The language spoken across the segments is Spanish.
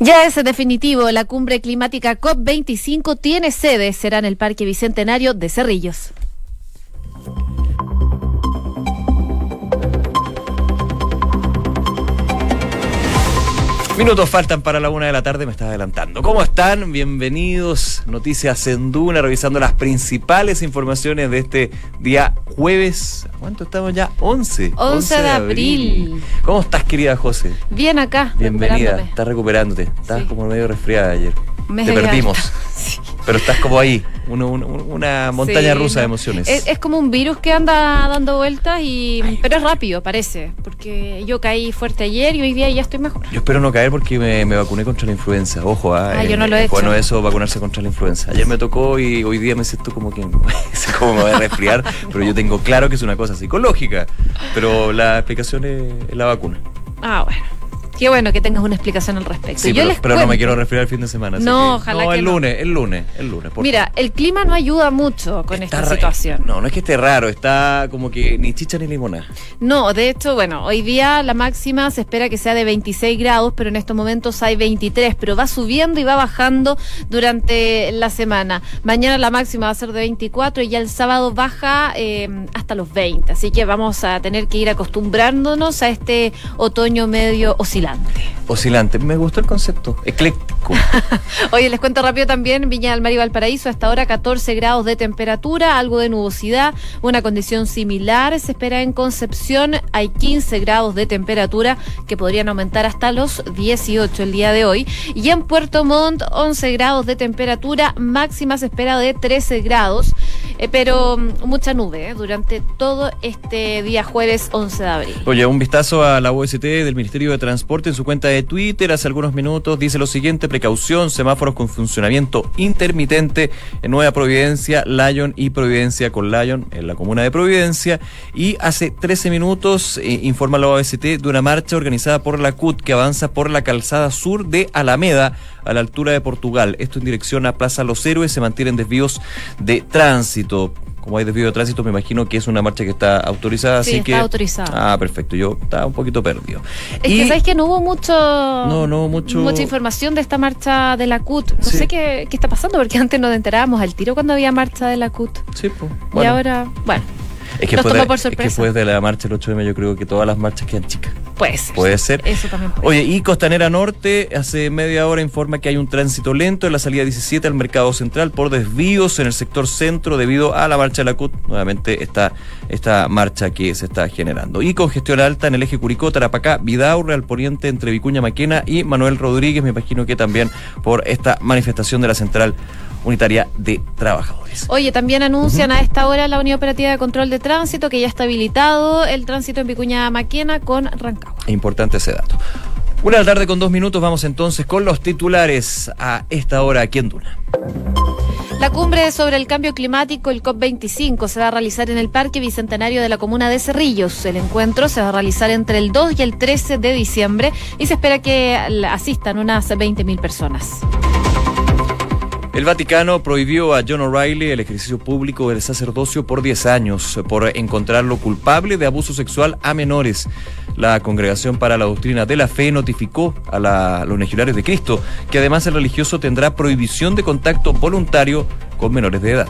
Ya es definitivo, la cumbre climática COP25 tiene sede, será en el Parque Bicentenario de Cerrillos. Minutos faltan para la una de la tarde, me está adelantando. ¿Cómo están? Bienvenidos. Noticias en Duna, revisando las principales informaciones de este día jueves. ¿Cuánto estamos ya? 11. 11, de, abril. ¿Cómo estás, querida José? Bien acá. Bienvenida. Estás recuperándote. Estás como medio resfriada ayer. Te perdimos. Sí. Pero estás como ahí, una montaña rusa de emociones. Es, como un virus que anda dando vueltas, y pero es rápido, parece. Porque yo caí fuerte ayer y hoy día ya estoy mejor. Yo espero no caer porque me, vacuné contra la influenza. Ojo, ah, ah yo no lo he hecho. Bueno, eso, vacunarse contra la influenza. Ayer me tocó y hoy día me siento como que como me voy a resfriar, pero yo tengo claro que es una cosa psicológica. Pero la explicación es la vacuna. Ah, bueno. Qué bueno que tengas una explicación al respecto. Sí, pero, no me quiero referir al fin de semana. No, ojalá no, el lunes, el lunes, el lunes. Mira, el clima no ayuda mucho con esta situación. No, no es que esté raro, está como que ni chicha ni limona. No, de hecho, bueno, hoy día la máxima se espera que sea de 26 grados, pero en estos momentos hay 23, pero va subiendo y va bajando durante la semana. Mañana la máxima va a ser de 24 y ya el sábado baja eh, hasta los 20. Así que vamos a tener que ir acostumbrándonos a este otoño medio oscilante. Oscilante. Me gustó el concepto. Ecléctico. Oye, les cuento rápido también. Viña del Mar y Valparaíso, hasta ahora 14 grados de temperatura, algo de nubosidad, una condición similar se espera en Concepción. Hay 15 grados de temperatura que podrían aumentar hasta los 18 el día de hoy. Y en Puerto Montt, 11 grados de temperatura, máxima se espera de 13 grados. Eh, pero mm, mucha nube eh, durante todo este día jueves 11 de abril. Oye, un vistazo a la OST del Ministerio de Transporte en su cuenta de Twitter hace algunos minutos dice lo siguiente, precaución, semáforos con funcionamiento intermitente en Nueva Providencia, Lyon y Providencia con Lyon en la comuna de Providencia y hace 13 minutos eh, informa la OST de una marcha organizada por la CUT que avanza por la calzada sur de Alameda a la altura de Portugal. Esto en dirección a Plaza Los Héroes, se mantienen desvíos de tránsito como hay desvío de tránsito, me imagino que es una marcha que está autorizada, sí, así está autorizada. Ah, perfecto. Yo estaba un poquito perdido. Es que sabes que no hubo mucho. No, no mucho. Mucha información de esta marcha de la CUT. No sé qué, qué, está pasando, porque antes nos enterábamos al tiro cuando había marcha de la CUT. Sí, pues. Y ahora, bueno. Es que, después de, que después de la marcha del 8 de mayo, yo creo que todas las marchas quedan chicas. Pues. Puede ser. Eso también puede Oye, y Costanera Norte hace media hora informa que hay un tránsito lento en la salida 17 al mercado central por desvíos en el sector centro debido a la marcha de la CUT. Nuevamente está esta marcha que se está generando. Y congestión alta en el eje Curicó, Tarapacá, Vidaurre, al poniente entre Vicuña Maquena y Manuel Rodríguez. Me imagino que también por esta manifestación de la central unitaria de trabajadores. Oye, también anuncian a esta hora la Unidad Operativa de Control de Tránsito que ya está habilitado el tránsito en Vicuña Maquena con Rancagua. Importante ese dato. Una tarde con dos minutos, vamos entonces con los titulares a esta hora aquí en Duna. La cumbre sobre el cambio climático, el COP25, se va a realizar en el Parque Bicentenario de la Comuna de Cerrillos. El encuentro se va a realizar entre el 2 y el 13 de diciembre y se espera que asistan unas 20.000 personas. El Vaticano prohibió a John O'Reilly el ejercicio público del sacerdocio por 10 años por encontrarlo culpable de abuso sexual a menores. La Congregación para la Doctrina de la Fe notificó a, los legionarios de Cristo que además el religioso tendrá prohibición de contacto voluntario con menores de edad.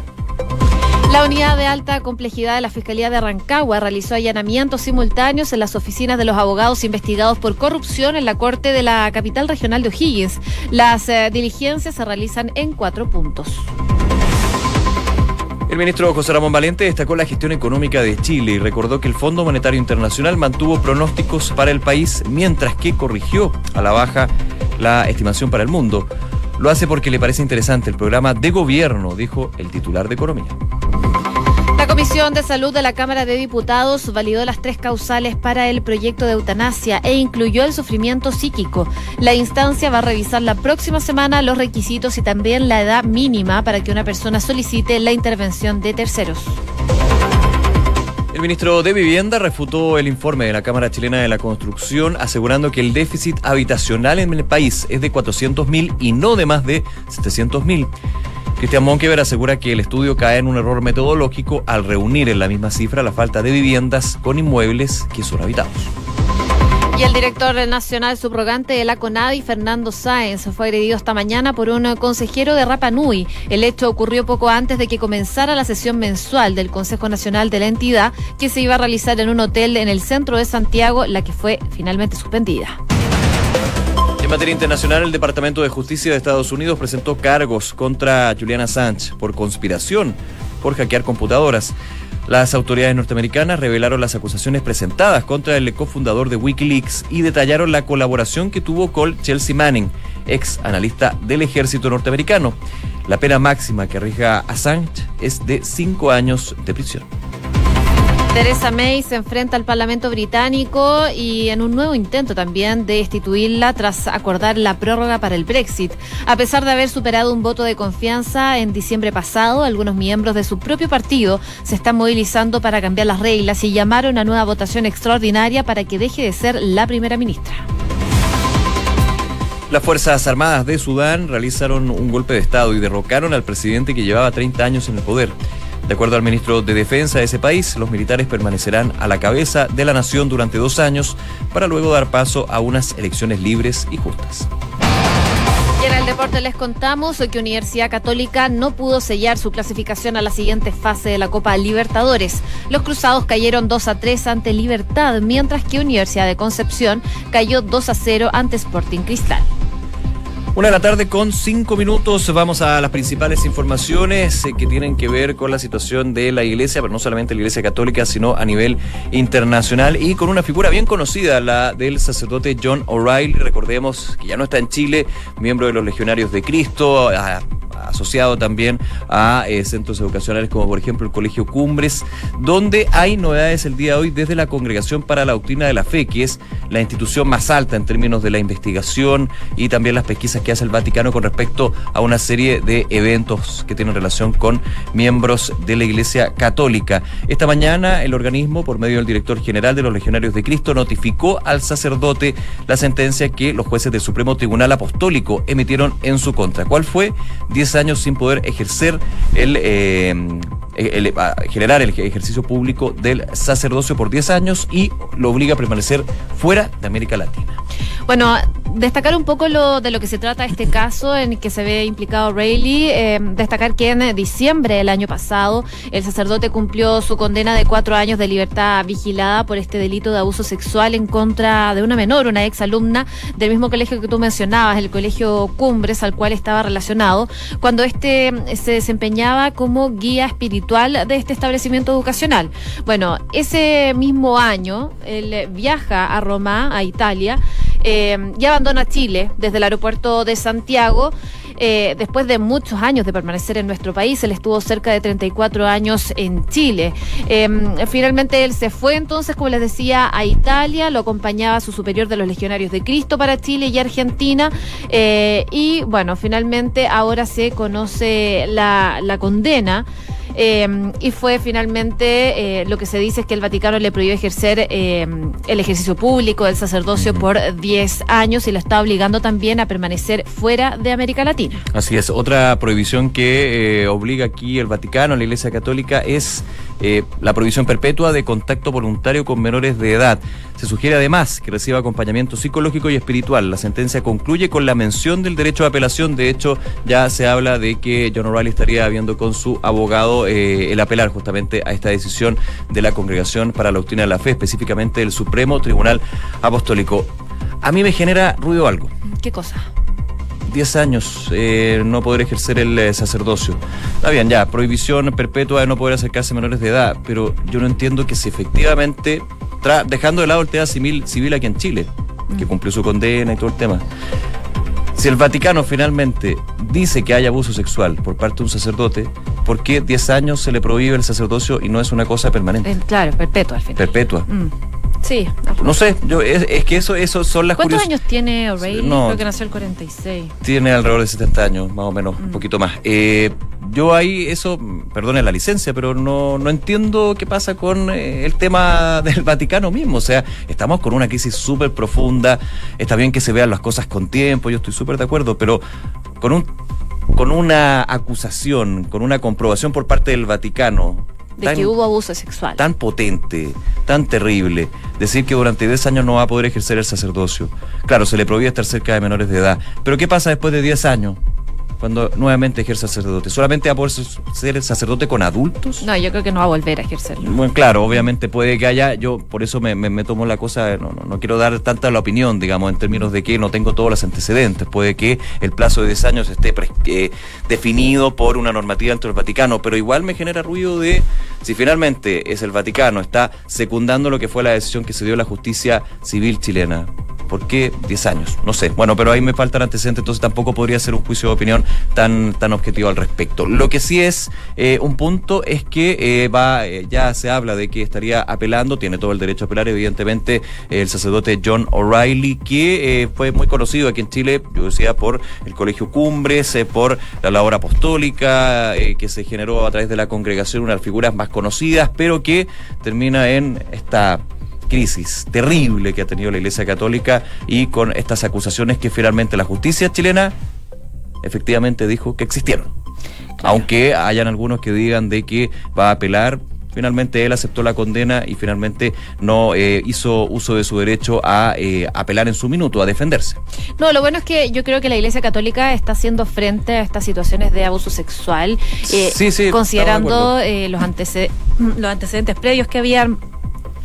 La unidad de alta complejidad de la Fiscalía de Rancagua realizó allanamientos simultáneos en las oficinas de los abogados investigados por corrupción en la Corte de la capital regional de O'Higgins. Las eh, diligencias se realizan en cuatro puntos. El ministro José Ramón Valente destacó la gestión económica de Chile y recordó que el Fondo Monetario Internacional mantuvo pronósticos para el país mientras que corrigió a la baja la estimación para el mundo. Lo hace porque le parece interesante el programa de gobierno, dijo el titular de Economía. La Comisión de Salud de la Cámara de Diputados validó las tres causales para el proyecto de eutanasia e incluyó el sufrimiento psíquico. La instancia va a revisar la próxima semana los requisitos y también la edad mínima para que una persona solicite la intervención de terceros. El ministro de Vivienda refutó el informe de la Cámara Chilena de la Construcción asegurando que el déficit habitacional en el país es de 400.000 y no de más de 700.000. Cristian Monkever asegura que el estudio cae en un error metodológico al reunir en la misma cifra la falta de viviendas con inmuebles que son habitados. Y el director nacional subrogante de la CONADI, Fernando Sáenz, fue agredido esta mañana por un consejero de Rapa Nui. El hecho ocurrió poco antes de que comenzara la sesión mensual del Consejo Nacional de la entidad, que se iba a realizar en un hotel en el centro de Santiago, la que fue finalmente suspendida. En materia internacional, el Departamento de Justicia de Estados Unidos presentó cargos contra Juliana Assange por conspiración por hackear computadoras. Las autoridades norteamericanas revelaron las acusaciones presentadas contra el cofundador de Wikileaks y detallaron la colaboración que tuvo con Chelsea Manning, ex analista del ejército norteamericano. La pena máxima que arriesga Assange es de cinco años de prisión. Teresa May se enfrenta al Parlamento británico y en un nuevo intento también de destituirla tras acordar la prórroga para el Brexit. A pesar de haber superado un voto de confianza en diciembre pasado, algunos miembros de su propio partido se están movilizando para cambiar las reglas y llamaron a nueva votación extraordinaria para que deje de ser la primera ministra. Las Fuerzas Armadas de Sudán realizaron un golpe de Estado y derrocaron al presidente que llevaba 30 años en el poder. De acuerdo al ministro de Defensa de ese país, los militares permanecerán a la cabeza de la nación durante dos años para luego dar paso a unas elecciones libres y justas. Y en el deporte les contamos que Universidad Católica no pudo sellar su clasificación a la siguiente fase de la Copa Libertadores. Los cruzados cayeron 2 a 3 ante Libertad, mientras que Universidad de Concepción cayó 2 a 0 ante Sporting Cristal. Una de la tarde con cinco minutos. Vamos a las principales informaciones eh, que tienen que ver con la situación de la iglesia, pero no solamente la iglesia católica, sino a nivel internacional y con una figura bien conocida, la del sacerdote John O'Reilly. Recordemos que ya no está en Chile, miembro de los Legionarios de Cristo, asociado también a eh, centros educacionales como por ejemplo el Colegio Cumbres, donde hay novedades el día de hoy desde la Congregación para la Doctrina de la Fe, que es la institución más alta en términos de la investigación y también las pesquisas que hace el Vaticano con respecto a una serie de eventos que tienen relación con miembros de la Iglesia Católica. Esta mañana el organismo, por medio del director general de los Legionarios de Cristo, notificó al sacerdote la sentencia que los jueces del Supremo Tribunal Apostólico emitieron en su contra. ¿Cuál fue? Diez años sin poder ejercer el, eh, generar el ejercicio público del sacerdocio por 10 años y lo obliga a permanecer fuera de América Latina. Bueno, destacar un poco de lo que se trata este caso en que se ve implicado Rayleigh, eh, destacar que en diciembre del año pasado el sacerdote cumplió su condena de cuatro años de libertad vigilada por este delito de abuso sexual en contra de una menor, una ex alumna del mismo colegio que tú mencionabas, el colegio Cumbres, al cual estaba relacionado, cuando este se desempeñaba como guía espiritual de este establecimiento educacional. Bueno, ese mismo año él viaja a Roma, a Italia, eh, y abandona Chile desde el aeropuerto de Santiago. Eh, después de muchos años de permanecer en nuestro país, él estuvo cerca de 34 años en Chile. Em, finalmente él se fue entonces, como les decía, a Italia, lo acompañaba su superior de los Legionarios de Cristo para Chile y Argentina. Eh, y bueno, finalmente ahora se conoce la, la condena. Em, y fue finalmente eh, lo que se dice es que el Vaticano le prohibió ejercer em, el ejercicio público del sacerdocio por 10 años y lo está obligando también a permanecer fuera de América Latina. Así es, otra prohibición que eh, obliga aquí el Vaticano, la Iglesia Católica, es eh, la prohibición perpetua de contacto voluntario con menores de edad. Se sugiere además que reciba acompañamiento psicológico y espiritual. La sentencia concluye con la mención del derecho de apelación. De hecho, ya se habla de que John O'Reilly estaría viendo con su abogado eh, el apelar justamente a esta decisión de la Congregación para la Doctrina de la Fe, específicamente del Supremo Tribunal Apostólico. A mí me genera ruido algo. ¿Qué cosa? 10 años eh, no poder ejercer el eh, sacerdocio. Está bien, ya, prohibición perpetua de no poder acercarse a menores de edad, pero yo no entiendo que si efectivamente dejando de lado el tema civil, civil aquí en Chile, que mm. cumplió su condena y todo el tema. Si el Vaticano finalmente dice que hay abuso sexual por parte de un sacerdote, ¿por qué 10 años se le prohíbe el sacerdocio y no es una cosa permanente? Eh, claro, perpetua al final. Perpetua. Mm. Sí. No sé, yo, es, que eso, eso son las ¿Cuántos años tiene O'Reilly? Creo que nació el 46. Tiene alrededor de 70 años, más o menos, un mm. poquito más. Eh, yo ahí eso, perdone la licencia, pero no, no entiendo qué pasa con eh, el tema del Vaticano mismo. O sea, estamos con una crisis súper profunda, está bien que se vean las cosas con tiempo, yo estoy súper de acuerdo, pero con un con una acusación, con una comprobación por parte del Vaticano de que hubo abuso sexual. Tan potente, tan terrible, decir que durante 10 años no va a poder ejercer el sacerdocio. Claro, se le prohíbe estar cerca de menores de edad, pero ¿qué pasa después de 10 años? Cuando nuevamente ejerce sacerdote? ¿Solamente va a poder ser sacerdote con adultos? No, yo creo que no va a volver a ejercerlo. Bueno, claro, obviamente puede que haya, yo por eso me, me, tomo la cosa, no, no, no, quiero dar tanta la opinión, digamos, en términos de que no tengo todos los antecedentes. Puede que el plazo de 10 años esté eh, definido por una normativa dentro del Vaticano, pero igual me genera ruido de si finalmente es el Vaticano, está secundando lo que fue la decisión que se dio la justicia civil chilena ¿Por qué 10 años? No sé. Bueno, pero ahí me faltan antecedentes, entonces tampoco podría ser un juicio de opinión tan, tan objetivo al respecto. Lo que sí es eh, un punto es que eh, va, eh, ya se habla de que estaría apelando, tiene todo el derecho a apelar, evidentemente, el sacerdote John O'Reilly, que fue muy conocido aquí en Chile, yo decía, por el Colegio Cumbres, por la labor apostólica que se generó a través de la congregación, una de las figuras más conocidas, pero que termina en esta crisis terrible que ha tenido la Iglesia Católica y con estas acusaciones que finalmente la justicia chilena efectivamente dijo que existieron. Aunque hayan algunos que digan de que va a apelar, finalmente él aceptó la condena y finalmente no eh, hizo uso de su derecho a eh, apelar en su minuto, a defenderse. No, lo bueno es que yo creo que la Iglesia Católica está haciendo frente a estas situaciones de abuso sexual, eh, considerando los, los antecedentes previos que habían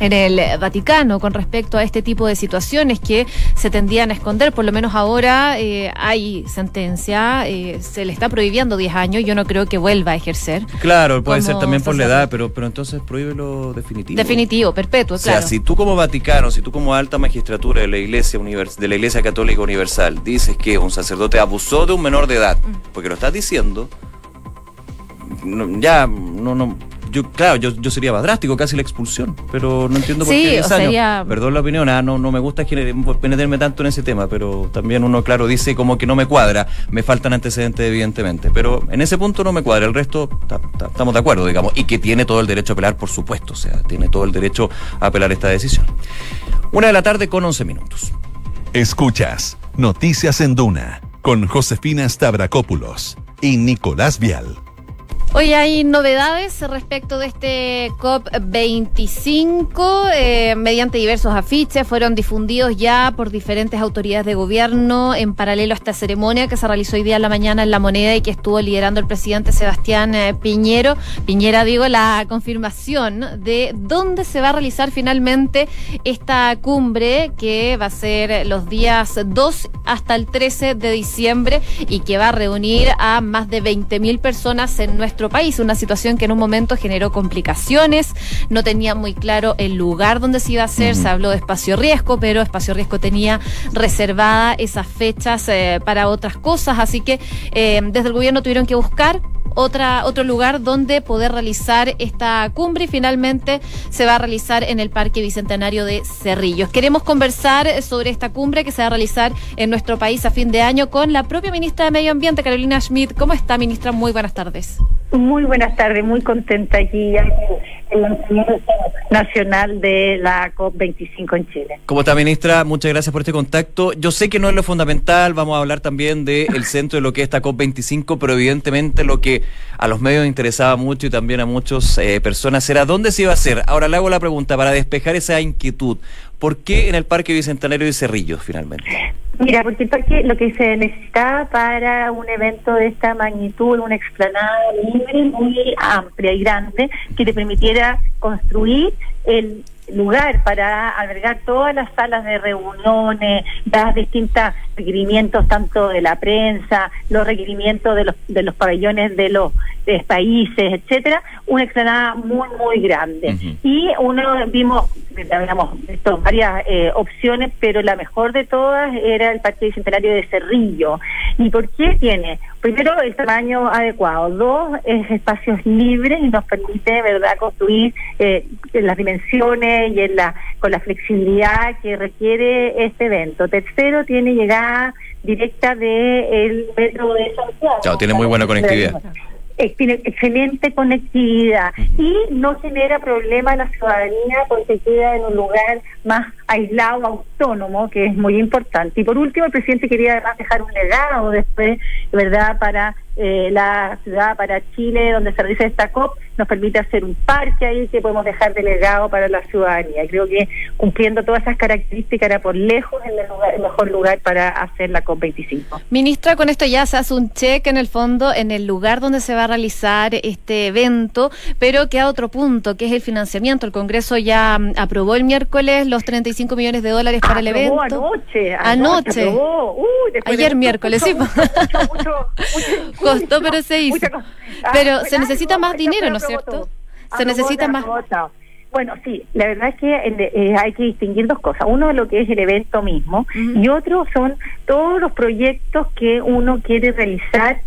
en el Vaticano con respecto a este tipo de situaciones que se tendían a esconder. Por lo menos ahora eh, hay sentencia, eh, se le está prohibiendo 10 años. Yo no creo que vuelva a ejercer. Claro, puede ser también por la edad, pero, pero entonces lo definitivo. Definitivo, perpetuo, claro. O sea, si tú como Vaticano, si tú como alta magistratura de la Iglesia, de la Iglesia Católica Universal dices que un sacerdote abusó de un menor de edad, mm. porque lo estás diciendo, ya no, no yo, claro, yo, yo sería más drástico, casi la expulsión, pero no entiendo por qué Perdón la opinión, ah, no, no me gusta penetrarme tanto en ese tema, pero también uno, claro, dice como que no me cuadra, me faltan antecedentes, evidentemente, pero en ese punto no me cuadra, el resto estamos de acuerdo, digamos, y que tiene todo el derecho a apelar, por supuesto, o sea, tiene todo el derecho a apelar esta decisión. Una de la tarde con 11 minutos. Escuchas Noticias en Duna con Josefina Stavrakopoulos y Nicolás Vial. Hoy hay novedades respecto de este COP25. Eh, mediante diversos afiches fueron difundidos ya por diferentes autoridades de gobierno en paralelo a esta ceremonia que se realizó hoy día en la mañana en La Moneda y que estuvo liderando el presidente Sebastián eh, Piñero. Piñera, digo, la confirmación de dónde se va a realizar finalmente esta cumbre que va a ser los días 2 hasta el 13 de diciembre y que va a reunir a más de 20.000 personas en nuestro país, una situación que en un momento generó complicaciones, no tenía muy claro el lugar donde se iba a hacer, se habló de espacio riesgo, pero espacio riesgo tenía reservada esas fechas eh, para otras cosas, así que eh, desde el gobierno tuvieron que buscar otra, otro lugar donde poder realizar esta cumbre y finalmente se va a realizar en el Parque Bicentenario de Cerrillos. Queremos conversar sobre esta cumbre que se va a realizar en nuestro país a fin de año con la propia ministra de Medio Ambiente, Carolina Schmidt. ¿Cómo está, ministra? Muy buenas tardes. Muy buenas tardes, muy contenta aquí en el lanzamiento nacional de la COP25 en Chile. ¿Cómo está, ministra? Muchas gracias por este contacto. Yo sé que no es lo fundamental, vamos a hablar también del centro de lo que es esta COP25, pero evidentemente lo que a los medios interesaba mucho y también a muchas eh, personas era dónde se iba a hacer. Ahora le hago la pregunta para despejar esa inquietud. ¿Por qué en el Parque Bicentenario de Cerrillos finalmente? Mira, porque lo que se necesitaba para un evento de esta magnitud, una explanada libre, muy amplia y grande, que te permitiera construir el lugar para albergar todas las salas de reuniones, las distintos requerimientos tanto de la prensa, los requerimientos de los de los pabellones de los países, etcétera, una explanada muy muy grande. Y uno vimos habíamos visto varias eh, opciones, pero la mejor de todas era el Parque Bicentenario de Cerrillo. ¿Y por qué tiene? Primero, el tamaño adecuado. Dos, es espacios libres y nos permite, ¿verdad?, construir eh, las dimensiones y en la, con la flexibilidad que requiere este evento. Tercero, tiene directa del metro de Santiago. Claro, tiene muy buena conectividad tiene excelente conectividad y no genera problema a la ciudadanía porque queda en un lugar más aislado, autónomo, que es muy importante. Y por último, el presidente quería además dejar un legado después, ¿verdad?, para eh, la ciudad para Chile, donde se realiza esta COP, nos permite hacer un parque ahí que podemos dejar delegado para la ciudadanía. Creo que cumpliendo todas esas características era por lejos el, el mejor lugar para hacer la COP25. Ministra, con esto ya se hace un check en el fondo en el lugar donde se va a realizar este evento, pero queda otro punto, que es el financiamiento. El Congreso ya mm, aprobó el miércoles los 35 millones de dólares para el evento. Anoche, anoche. Aprobó. Uy, Ayer miércoles, sí. Costó, pero se hizo. pero se necesita más dinero, ¿no es cierto? Se necesita más. Bueno, sí, la verdad es que eh, hay que distinguir dos cosas. Uno lo que es el evento mismo y otro son todos los proyectos que uno quiere realizar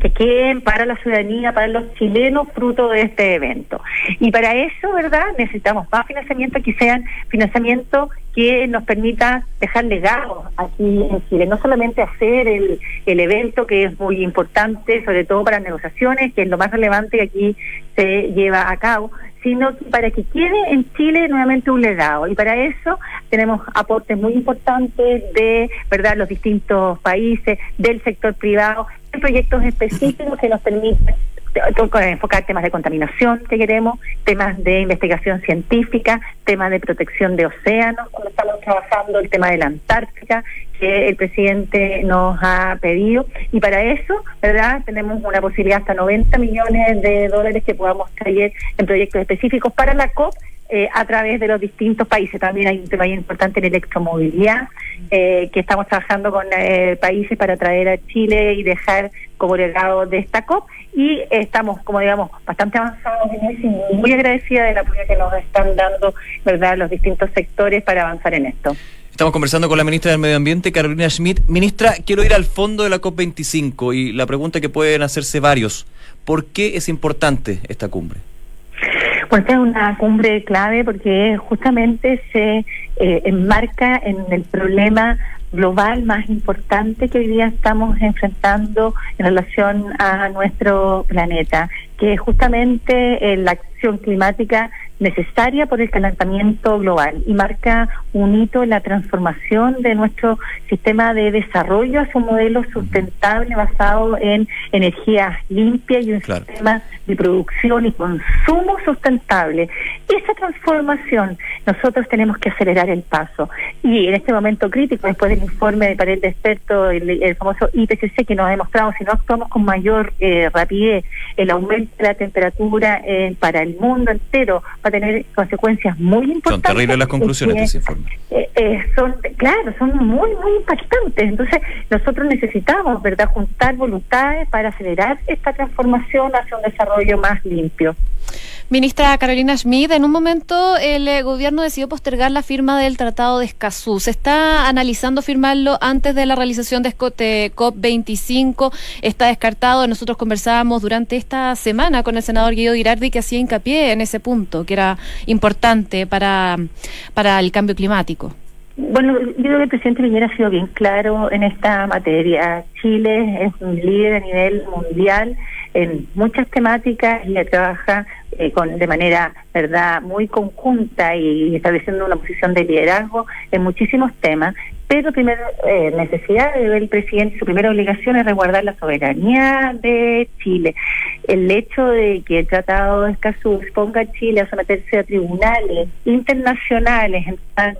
que queden para la ciudadanía, para los chilenos, fruto de este evento. Y para eso, ¿verdad? Necesitamos más financiamiento, que sean financiamiento que nos permita dejar legados aquí en Chile, no solamente hacer el, el evento que es muy importante, sobre todo para negociaciones, que es lo más relevante que aquí se lleva a cabo, sino para que quede en Chile nuevamente un legado. Y para eso tenemos aportes muy importantes de verdad los distintos países, del sector privado, de proyectos específicos que nos permiten enfocar temas de contaminación que queremos, temas de investigación científica, temas de protección de océanos, cuando estamos trabajando el tema de la Antártica, que el presidente nos ha pedido. Y para eso, ¿verdad? Tenemos una posibilidad hasta 90 millones de dólares que podamos traer en proyectos específicos para la COP eh, a través de los distintos países. También hay un tema importante en electromovilidad, eh, que estamos trabajando con eh, países para traer a Chile y dejar como legado de esta COP. Y estamos, como digamos, bastante avanzados en eso y muy agradecida del apoyo que nos están dando verdad los distintos sectores para avanzar en esto. Estamos conversando con la ministra del Medio Ambiente, Carolina Schmidt. Ministra, quiero ir al fondo de la COP25 y la pregunta que pueden hacerse varios. ¿Por qué es importante esta cumbre? Pues es una cumbre clave porque justamente se eh, enmarca en el problema global más importante que hoy día estamos enfrentando en relación a nuestro planeta, que es justamente eh, la acción climática necesaria por el calentamiento global y marca un hito en la transformación de nuestro sistema de desarrollo hacia un modelo sustentable basado en energías limpias y un sistema de producción y consumo sustentable. Esa transformación nosotros tenemos que acelerar el paso. Y en este momento crítico, después del informe de panel de expertos, el, famoso IPCC que nos ha demostrado si no actuamos con mayor eh, rapidez el aumento de la temperatura eh, para el mundo entero, tener consecuencias muy importantes. Son terribles las conclusiones de ese informe. Eh, eh, son, claro, son muy, muy impactantes. Entonces, nosotros necesitamos, ¿verdad?, juntar voluntades para acelerar esta transformación hacia un desarrollo más limpio. Ministra Carolina Schmid, en un momento el eh, gobierno decidió postergar la firma del Tratado de Escazú. ¿Se está analizando firmarlo antes de la realización de COP25? ¿Está descartado? Nosotros conversábamos durante esta semana con el senador Guido Girardi que hacía hincapié en ese punto, que era importante para, para el cambio climático. Bueno, yo creo que el presidente Piñera ha sido bien claro en esta materia. Chile es un líder a nivel mundial en muchas temáticas y trabaja eh, con, de manera verdad muy conjunta y estableciendo una posición de liderazgo en muchísimos temas pero primera eh, necesidad del presidente, su primera obligación es resguardar la soberanía de Chile. El hecho de que el Tratado de Escazú ponga a Chile a someterse a tribunales internacionales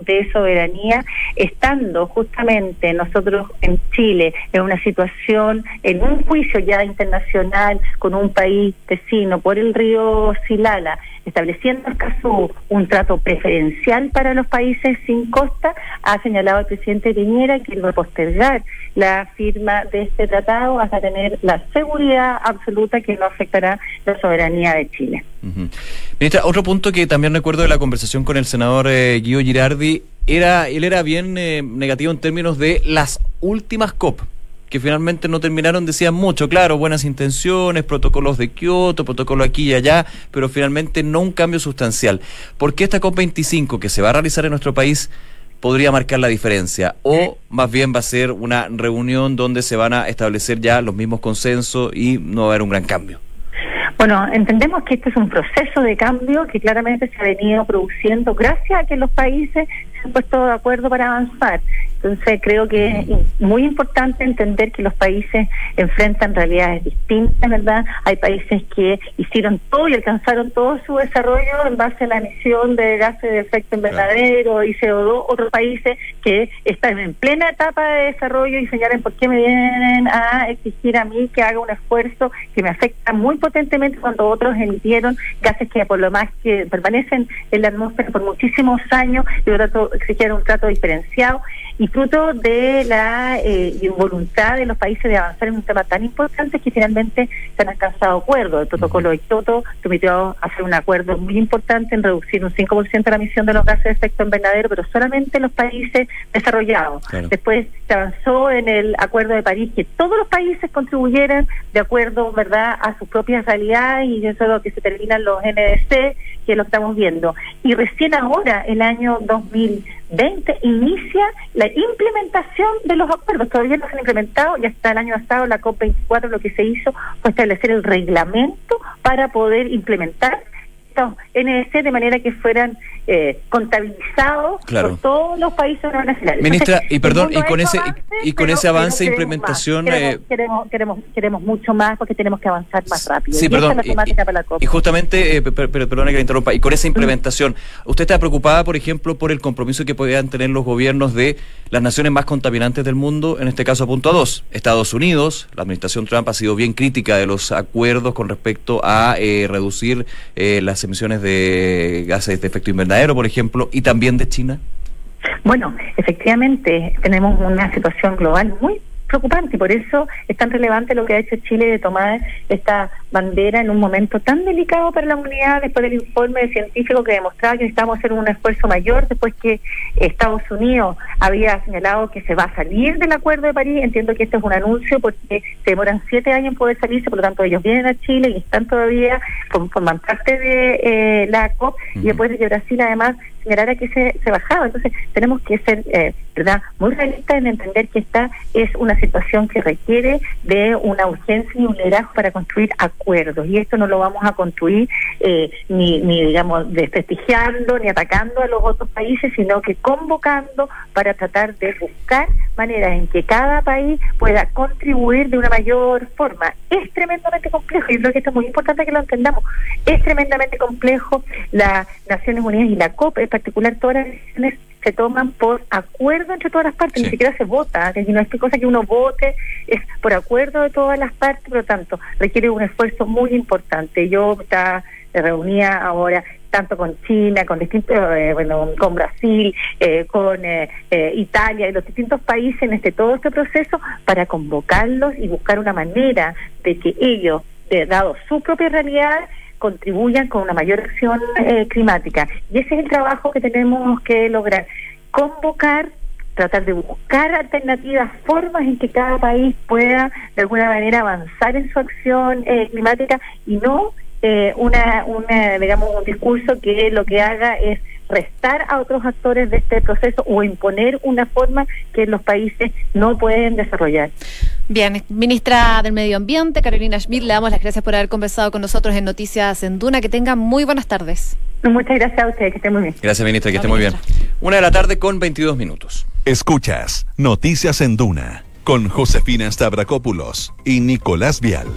de soberanía, estando justamente nosotros en Chile en una situación, en un juicio ya internacional con un país vecino por el río Silala, estableciendo Escazú un trato preferencial para los países sin costa, ha señalado el presidente Piñera que va a postergar la firma de este tratado hasta tener la seguridad absoluta que no afectará la soberanía de Chile. Ministra, otro punto que también recuerdo de la conversación con el senador eh, Guido Girardi, era, él era bien eh, negativo en términos de las últimas COP que finalmente no terminaron, decían mucho, claro, buenas intenciones, protocolos de Kioto, protocolo aquí y allá, pero finalmente no un cambio sustancial. ¿Por qué esta COP25 que se va a realizar en nuestro país podría marcar la diferencia? ¿O más bien va a ser una reunión donde se van a establecer ya los mismos consensos y no va a haber un gran cambio? Bueno, entendemos que este es un proceso de cambio que claramente se ha venido produciendo gracias a que los países se han puesto de acuerdo para avanzar. Entonces creo que es muy importante entender que los países enfrentan realidades distintas, ¿verdad? Hay países que hicieron todo y alcanzaron todo su desarrollo en base a la emisión de gases de efecto invernadero y CO2, otros países que están en plena etapa de desarrollo y señalan por qué me vienen a exigir a mí que haga un esfuerzo que me afecta muy potentemente cuando otros emitieron gases que por lo más que permanecen en la atmósfera por muchísimos años y trato, exigieron un trato diferenciado y fruto de la eh, voluntad de los países de avanzar en un tema tan importante que finalmente se han alcanzado acuerdos. El protocolo de Kioto permitió hacer un acuerdo muy importante en reducir un 5% la emisión de los gases de efecto invernadero, pero solamente en los países desarrollados. Después se avanzó en el Acuerdo de París que todos los países contribuyeran de acuerdo verdad a sus propias realidades y eso es lo que se terminan los NDC, que lo estamos viendo. Y recién ahora, el año 2020, inicia la implementación de los acuerdos. Todavía no se han implementado y hasta el año pasado la COP24 lo que se hizo fue establecer el reglamento para poder implementar estos NDC de manera que fueran eh, contabilizados por todos los países nacionales. Ministra, y perdón, y con ese y con ese avance implementación eh, queremos, queremos, queremos, mucho más porque tenemos que avanzar más rápido. Sí, y perdón, y, justamente, eh, perdona que le interrumpa, y con esa implementación, ¿usted está preocupada, por ejemplo, por el compromiso que podrían tener los gobiernos de las naciones más contaminantes del mundo, en este caso punto a dos, Estados Unidos, la administración Trump ha sido bien crítica de los acuerdos con respecto a eh, reducir las emisiones de gases de efecto invernadero por ejemplo, y también de China? Bueno, efectivamente tenemos una situación global muy preocupante y por eso es tan relevante lo que ha hecho Chile de tomar esta bandera en un momento tan delicado para la comunidad después del informe científico que demostraba que necesitamos hacer un esfuerzo mayor después que Estados Unidos había señalado que se va a salir del Acuerdo de París. Entiendo que este es un anuncio porque se demoran siete años en poder salirse, por lo tanto ellos vienen a Chile y están todavía, forman parte de eh, la COP y después de que Brasil además señalara que se, se bajaba. Entonces tenemos que ser, eh, ¿verdad?, muy realistas en entender que esta es una situación que requiere de una urgencia y un liderazgo para construir acuerdos. Y esto no lo vamos a construir eh, ni, ni, digamos, desprestigiando ni atacando a los otros países, sino que convocando para tratar de buscar maneras en que cada país pueda contribuir de una mayor forma. Es tremendamente complejo y creo que esto es muy importante que lo entendamos. Es tremendamente complejo. Las Naciones Unidas y la COP en particular, todas las decisiones se toman por acuerdo entre todas las partes, ni siquiera se vota, no es que cosa que uno vote, es por acuerdo de todas las partes, por lo tanto, requiere un esfuerzo muy importante. Yo está reunía ahora tanto con China, con distintos, eh, bueno, con Brasil, eh, con eh, Italia y los distintos países en este todo este proceso para convocarlos y buscar una manera de que ellos, dado su propia realidad, contribuyan con una mayor acción climática. Y ese es el trabajo que tenemos que lograr, convocar tratar de buscar alternativas, formas en que cada país pueda de alguna manera avanzar en su acción climática y no eh, una, una, digamos, un discurso que lo que haga es restar a otros actores de este proceso o imponer una forma que los países no pueden desarrollar. Bien, ministra del Medio Ambiente, Carolina Schmidt, le damos las gracias por haber conversado con nosotros en Noticias en Duna. Que tenga muy buenas tardes. Muchas gracias a usted, que esté muy bien. Gracias, ministra, que esté muy bien. Una de la tarde con 22 minutos. Escuchas Noticias en Duna con Josefina Stavrakopoulos y Nicolás Vial.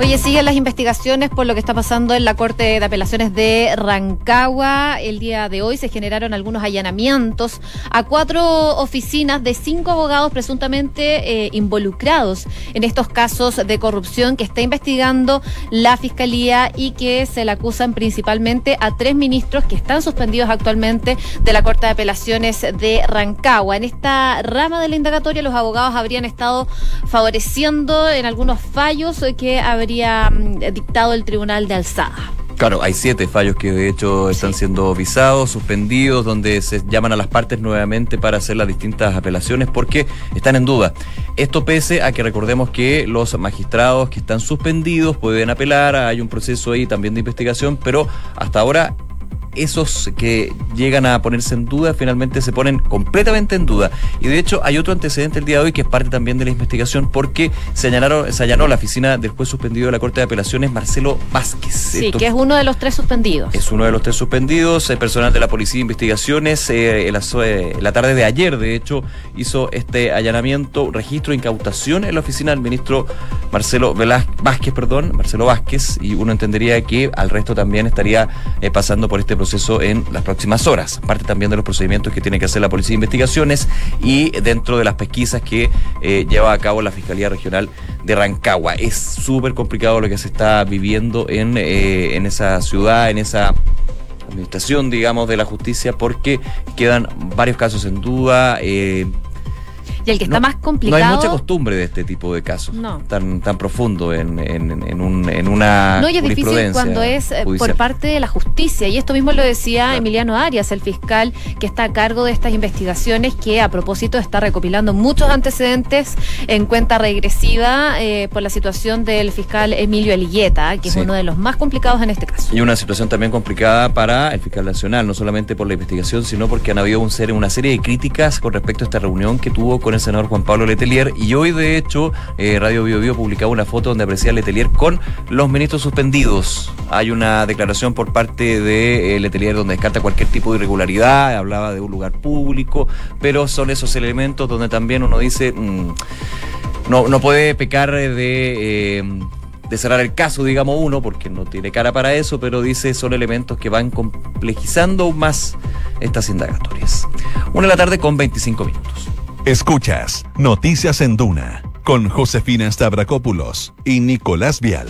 Oye, siguen las investigaciones por lo que está pasando en la Corte de Apelaciones de Rancagua. El día de hoy se generaron algunos allanamientos a cuatro oficinas de cinco abogados presuntamente eh, involucrados en estos casos de corrupción que está investigando la Fiscalía y que se le acusan principalmente a tres ministros que están suspendidos actualmente de la Corte de Apelaciones de Rancagua. En esta rama de la indagatoria los abogados habrían estado favoreciendo en algunos fallos que habrían habría mm, dictado el Tribunal de Alzada. Claro, hay siete fallos que de hecho están siendo visados, suspendidos, donde se llaman a las partes nuevamente para hacer las distintas apelaciones porque están en duda. Esto pese a que recordemos que los magistrados que están suspendidos pueden apelar, hay un proceso ahí también de investigación, pero hasta ahora esos que llegan a ponerse en duda finalmente se ponen completamente en duda. Y de hecho hay otro antecedente el día de hoy que es parte también de la investigación porque se, allanaron, se allanó la oficina del juez suspendido de la Corte de Apelaciones, Marcelo Vázquez. Sí, que es uno de los tres suspendidos. Es uno de los tres suspendidos. El personal de la Policía de Investigaciones eh, en, la, eh, la tarde de ayer, de hecho, hizo este allanamiento, registro, incautación en la oficina del ministro Marcelo Vázquez, perdón, Marcelo Vázquez, y uno entendería que al resto también estaría eh, pasando por este proceso en las próximas horas. Parte también de los procedimientos que tiene que hacer la Policía de Investigaciones y dentro de las pesquisas que eh, lleva a cabo la Fiscalía Regional de Rancagua. Es súper complicado lo que se está viviendo en, eh, en esa ciudad, en esa administración, digamos, de la justicia, porque quedan varios casos en duda. Eh, y el que está más complicado. No hay mucha costumbre de este tipo de casos. Tan, tan profundo en, en, un, en una. No, y es difícil cuando es eh, por parte de la justicia. Y esto mismo lo decía Emiliano Arias, el fiscal que está a cargo de estas investigaciones, que a propósito está recopilando muchos antecedentes en cuenta regresiva eh, por la situación del fiscal Emilio Eligueta, que es uno de los más complicados en este caso. Y una situación también complicada para el fiscal nacional, no solamente por la investigación, sino porque han habido un ser, una serie de críticas con respecto a esta reunión que tuvo con el senador Juan Pablo Letelier. Y hoy, de hecho, eh, Radio Bio Bio publicaba una foto donde aparecía Letelier con los ministros suspendidos. Hay una declaración por parte de eh, Letelier donde descarta cualquier tipo de irregularidad, hablaba de un lugar público, pero son esos elementos donde también uno dice, mm, no, no puede pecar de... Eh, de cerrar el caso, digamos uno, porque no tiene cara para eso, pero dice son elementos que van complejizando más estas indagatorias. Una de la tarde con 25 minutos. Escuchas Noticias en Duna con Josefina Stavrakopoulos y Nicolás Vial.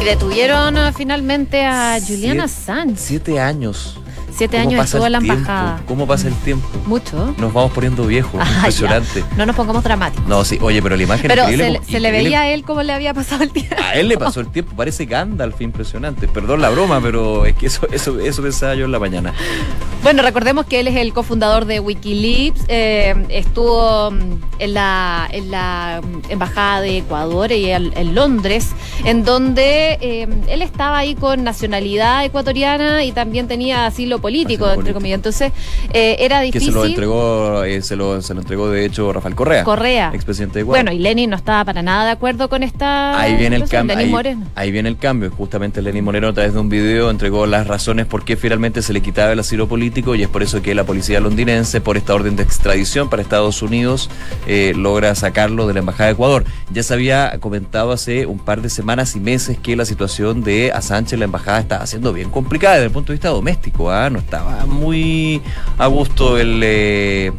Y detuvieron uh, finalmente a Juliana Sánchez. Siete años Siete años estuvo en la embajada. ¿Cómo pasa el tiempo? Mucho. Nos vamos poniendo viejos, ah, impresionante. No nos pongamos dramáticos. No, sí, oye, pero la imagen pero se, se le veía a él cómo le había pasado el tiempo. A él le pasó el tiempo, parece Gandalf, impresionante. Perdón la broma, pero es que eso, eso, eso pensaba yo en la mañana. Bueno, recordemos que él es el cofundador de Wikileaks, eh, estuvo en la, en la embajada de Ecuador y en, Londres, en donde eh, él estaba ahí con nacionalidad ecuatoriana y también tenía asilo político, entre comillas. Entonces, eh, era difícil. Que se lo entregó, eh, se, lo, se lo entregó de hecho Rafael Correa. Correa. Expresidente de Ecuador. Bueno, y Lenin no estaba para nada de acuerdo con esta. Ahí viene el cambio. Ahí, ahí, viene el cambio. Justamente Lenin Moreno, a través de un video, entregó las razones por qué finalmente se le quitaba el asilo político y es por eso que la policía londinense, por esta orden de extradición para Estados Unidos, eh, logra sacarlo de la Embajada de Ecuador. Ya se había comentado hace un par de semanas y meses que la situación de Assange en la Embajada estaba siendo bien complicada desde el punto de vista doméstico. ¿ah? No estaba muy a gusto el, eh,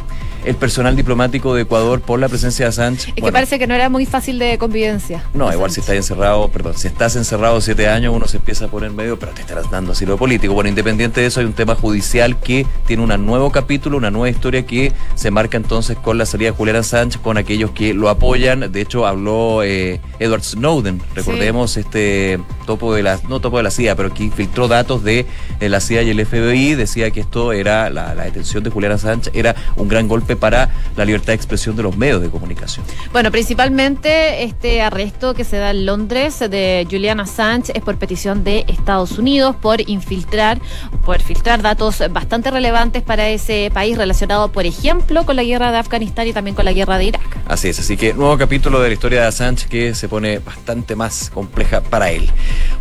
el personal diplomático de Ecuador por la presencia de Sánchez. Es que parece que no era muy fácil de convivencia. No, igual si estás encerrado, perdón, si estás encerrado siete años, uno se empieza a poner medio, pero te estarás dando asilo político. Bueno, independiente de eso, hay un tema judicial que tiene un nuevo capítulo, una nueva historia que se marca entonces con la salida de Julián Sánchez, con aquellos que lo apoyan. De hecho, habló eh, Edward Snowden, recordemos este topo de la, no topo de la CIA, pero que filtró datos de, la CIA y el FBI, decía que esto era, la, la detención de Julián Sánchez era un gran golpe para la libertad de expresión de los medios de comunicación. Bueno, principalmente este arresto que se da en Londres de Juliana Assange es por petición de Estados Unidos por infiltrar, por filtrar datos bastante relevantes para ese país relacionado, por ejemplo, con la guerra de Afganistán y también con la guerra de Irak. Así es, así que nuevo capítulo de la historia de Assange que se pone bastante más compleja para él.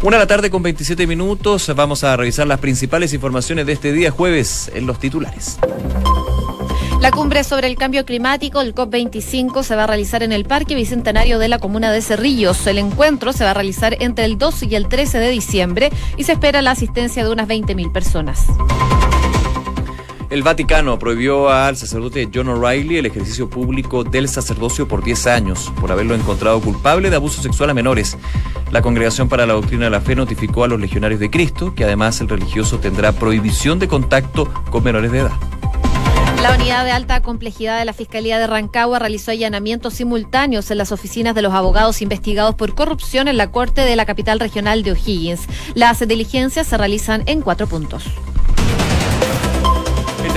Una de la tarde con 27 minutos, vamos a revisar las principales informaciones de este día jueves en los titulares. La cumbre sobre el cambio climático, el COP25, se va a realizar en el Parque Bicentenario de la Comuna de Cerrillos. El encuentro se va a realizar entre el 2 y el 13 de diciembre y se espera la asistencia de unas 20.000 personas. El Vaticano prohibió al sacerdote John O'Reilly el ejercicio público del sacerdocio por 10 años por haberlo encontrado culpable de abuso sexual a menores. La Congregación para la Doctrina de la Fe notificó a los legionarios de Cristo que además el religioso tendrá prohibición de contacto con menores de edad. La unidad de alta complejidad de la Fiscalía de Rancagua realizó allanamientos simultáneos en las oficinas de los abogados investigados por corrupción en la Corte de la capital regional de O'Higgins. Las diligencias se realizan en cuatro puntos.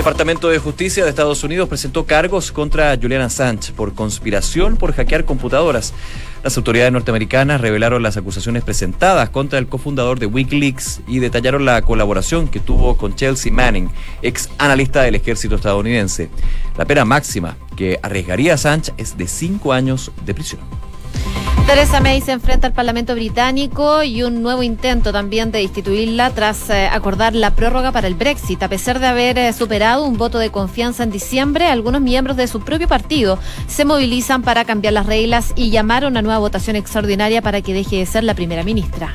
Departamento de Justicia de Estados Unidos presentó cargos contra Julian Assange por conspiración por hackear computadoras. Las autoridades norteamericanas revelaron las acusaciones presentadas contra el cofundador de Wikileaks y detallaron la colaboración que tuvo con Chelsea Manning, ex analista del ejército estadounidense. La pena máxima que arriesgaría Assange es de cinco años de prisión. Teresa May se enfrenta al Parlamento británico y un nuevo intento también de destituirla tras eh, acordar la prórroga para el Brexit. A pesar de haber eh, superado un voto de confianza en diciembre, algunos miembros de su propio partido se movilizan para cambiar las reglas y llamar a una nueva votación extraordinaria para que deje de ser la primera ministra.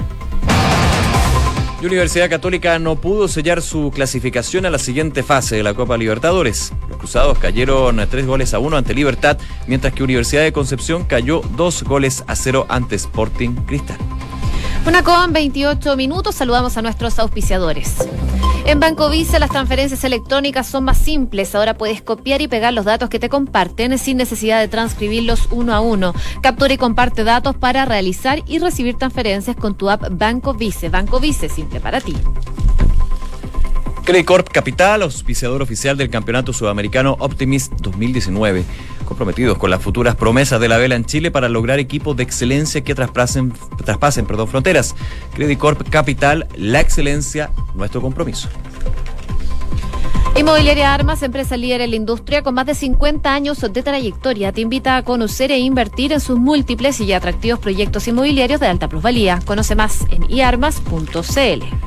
Universidad Católica no pudo sellar su clasificación a la siguiente fase de la Copa Libertadores. Los cruzados cayeron tres goles a uno ante Libertad, mientras que Universidad de Concepción cayó dos goles a cero ante Sporting Cristal. Una con 28 minutos, saludamos a nuestros auspiciadores. En Banco Vice las transferencias electrónicas son más simples. Ahora puedes copiar y pegar los datos que te comparten sin necesidad de transcribirlos uno a uno. Captura y comparte datos para realizar y recibir transferencias con tu app Banco Vice. Banco Vice, simple para ti. Corp Capital, auspiciador oficial del Campeonato Sudamericano Optimist 2019, comprometidos con las futuras promesas de la vela en Chile para lograr equipos de excelencia que traspasen, traspasen perdón, fronteras. Corp Capital, la excelencia, nuestro compromiso. Inmobiliaria Armas, empresa líder en la industria con más de 50 años de trayectoria, te invita a conocer e invertir en sus múltiples y atractivos proyectos inmobiliarios de alta plusvalía. Conoce más en iarmas.cl.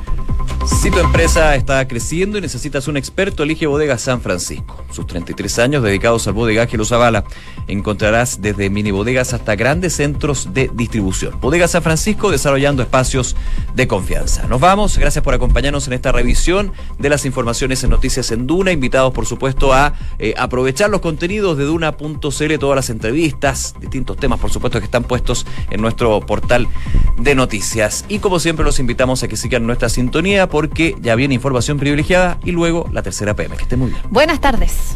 Si tu empresa está creciendo y necesitas un experto, elige Bodega San Francisco. Sus 33 años dedicados al bodegaje los avala. Encontrarás desde mini bodegas hasta grandes centros de distribución. Bodega San Francisco desarrollando espacios de confianza. Nos vamos, gracias por acompañarnos en esta revisión de las informaciones en Noticias en Duna. Invitados, por supuesto, a eh, aprovechar los contenidos de Duna.cl, todas las entrevistas, distintos temas, por supuesto, que están puestos en nuestro portal de noticias. Y como siempre, los invitamos a que sigan nuestra sintonía porque ya viene información privilegiada y luego la tercera PM. Que esté muy bien. Buenas tardes.